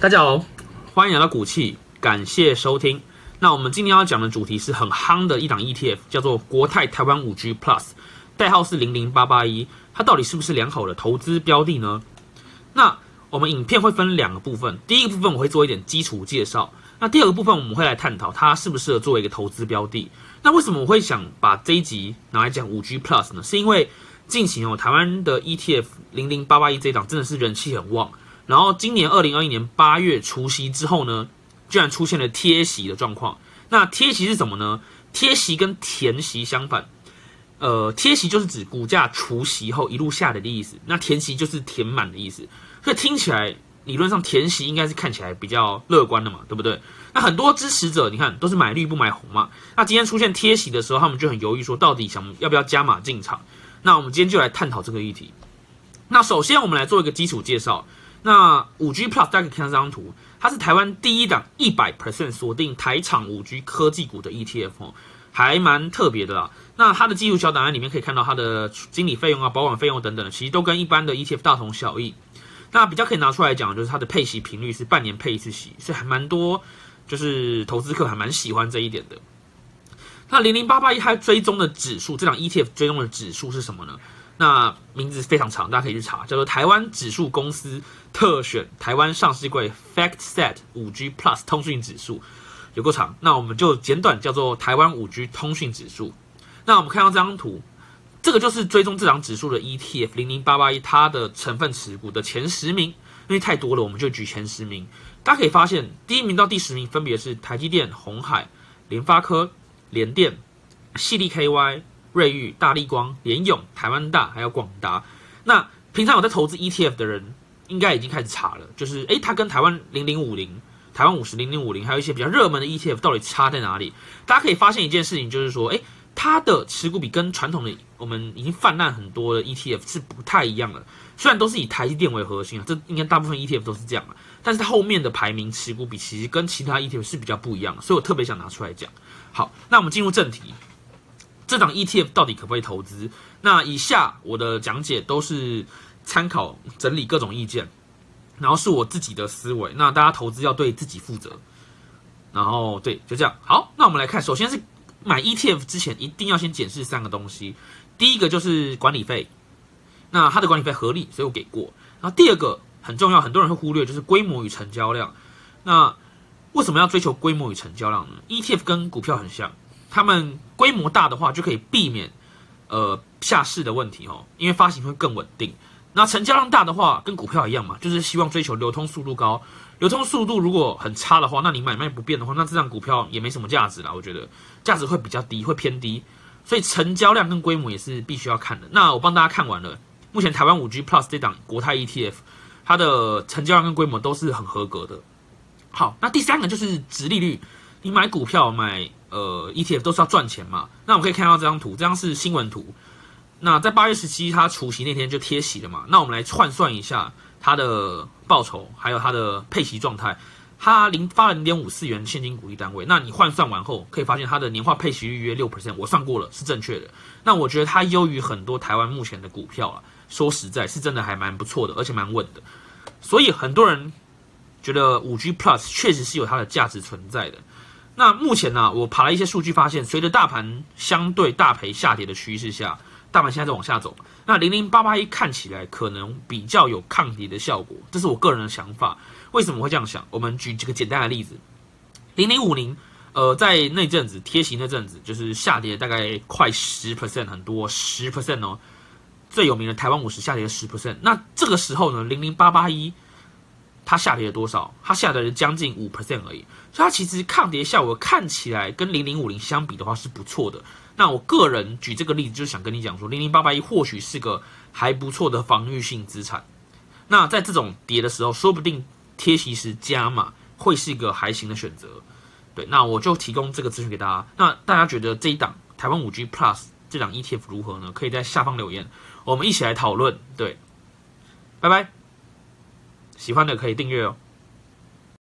大家好，欢迎来到股气，感谢收听。那我们今天要讲的主题是很夯的一档 ETF，叫做国泰台湾五 G Plus，代号是零零八八一。它到底是不是良好的投资标的呢？那我们影片会分两个部分，第一个部分我会做一点基础介绍，那第二个部分我们会来探讨它适不适合作为一个投资标的。那为什么我会想把这一集拿来讲五 G Plus 呢？是因为近期哦，台湾的 ETF 零零八八一这档真的是人气很旺，然后今年二零二一年八月除夕之后呢，居然出现了贴息的状况。那贴息是什么呢？贴息跟填息相反。呃，贴息就是指股价除息后一路下跌的意思，那填息就是填满的意思，所以听起来理论上填息应该是看起来比较乐观的嘛，对不对？那很多支持者你看都是买绿不买红嘛，那今天出现贴息的时候，他们就很犹豫说到底想要不要加码进场？那我们今天就来探讨这个议题。那首先我们来做一个基础介绍。那五 G Plus 大家可以看这张图，它是台湾第一档一百 percent 锁定台厂五 G 科技股的 ETF 哦。还蛮特别的啦。那它的技术小档案里面可以看到它的经理费用啊、保管费用等等，其实都跟一般的 ETF 大同小异。那比较可以拿出来讲，就是它的配息频率是半年配一次息，所以还蛮多，就是投资客还蛮喜欢这一点的。那零零八八一它追踪的指数，这档 ETF 追踪的指数是什么呢？那名字非常长，大家可以去查，叫做台湾指数公司特选台湾上市柜 FactSet 五 G Plus 通讯指数。有够长，那我们就简短叫做台湾五 G 通讯指数。那我们看到这张图，这个就是追踪这档指数的 ETF 零零八八一，它的成分持股的前十名，因为太多了，我们就举前十名。大家可以发现，第一名到第十名分别是台积电、红海、联发科、联电、细力 KY、瑞昱、大力光、联咏、台湾大，还有广达。那平常有在投资 ETF 的人，应该已经开始查了，就是诶，它跟台湾零零五零。台湾五十零零五零，还有一些比较热门的 ETF，到底差在哪里？大家可以发现一件事情，就是说，哎，它的持股比跟传统的我们已经泛滥很多的 ETF 是不太一样的。虽然都是以台积电为核心啊，这应该大部分 ETF 都是这样啊，但是它后面的排名持股比其实跟其他 ETF 是比较不一样的，所以我特别想拿出来讲。好，那我们进入正题，这档 ETF 到底可不可以投资？那以下我的讲解都是参考整理各种意见。然后是我自己的思维，那大家投资要对自己负责。然后对，就这样。好，那我们来看，首先是买 ETF 之前一定要先检视三个东西。第一个就是管理费，那它的管理费合理，所以我给过。然后第二个很重要，很多人会忽略，就是规模与成交量。那为什么要追求规模与成交量呢？ETF 跟股票很像，他们规模大的话就可以避免呃下市的问题哦，因为发行会更稳定。那成交量大的话，跟股票一样嘛，就是希望追求流通速度高。流通速度如果很差的话，那你买卖不变的话，那这张股票也没什么价值啦。我觉得价值会比较低，会偏低。所以成交量跟规模也是必须要看的。那我帮大家看完了，目前台湾五 G Plus 这档国泰 ETF，它的成交量跟规模都是很合格的。好，那第三个就是值利率。你买股票买呃 ETF 都是要赚钱嘛。那我们可以看到这张图，这张是新闻图。那在八月十七，他除夕那天就贴息了嘛？那我们来换算一下他的报酬，还有他的配息状态。他零发了零点五四元现金股利单位，那你换算完后，可以发现他的年化配息率约六 percent，我算过了是正确的。那我觉得它优于很多台湾目前的股票啊，说实在，是真的还蛮不错的，而且蛮稳的。所以很多人觉得五 G Plus 确实是有它的价值存在的。那目前呢，我爬了一些数据，发现随着大盘相对大赔下跌的趋势下。大盘现在在往下走，那零零八八一看起来可能比较有抗跌的效果，这是我个人的想法。为什么会这样想？我们举几个简单的例子。零零五零，呃，在那阵子贴息那阵子，就是下跌大概快十 percent，很多十 percent 哦。最有名的台湾五十下跌了十 percent，那这个时候呢，零零八八一它下跌了多少？它下跌了将近五 percent 而已，所以它其实抗跌效果看起来跟零零五零相比的话是不错的。那我个人举这个例子，就想跟你讲说，零零八八一或许是个还不错的防御性资产。那在这种跌的时候，说不定贴息时加码会是一个还行的选择。对，那我就提供这个资讯给大家。那大家觉得这一档台湾五 G Plus 这档 ETF 如何呢？可以在下方留言，我们一起来讨论。对，拜拜。喜欢的可以订阅哦。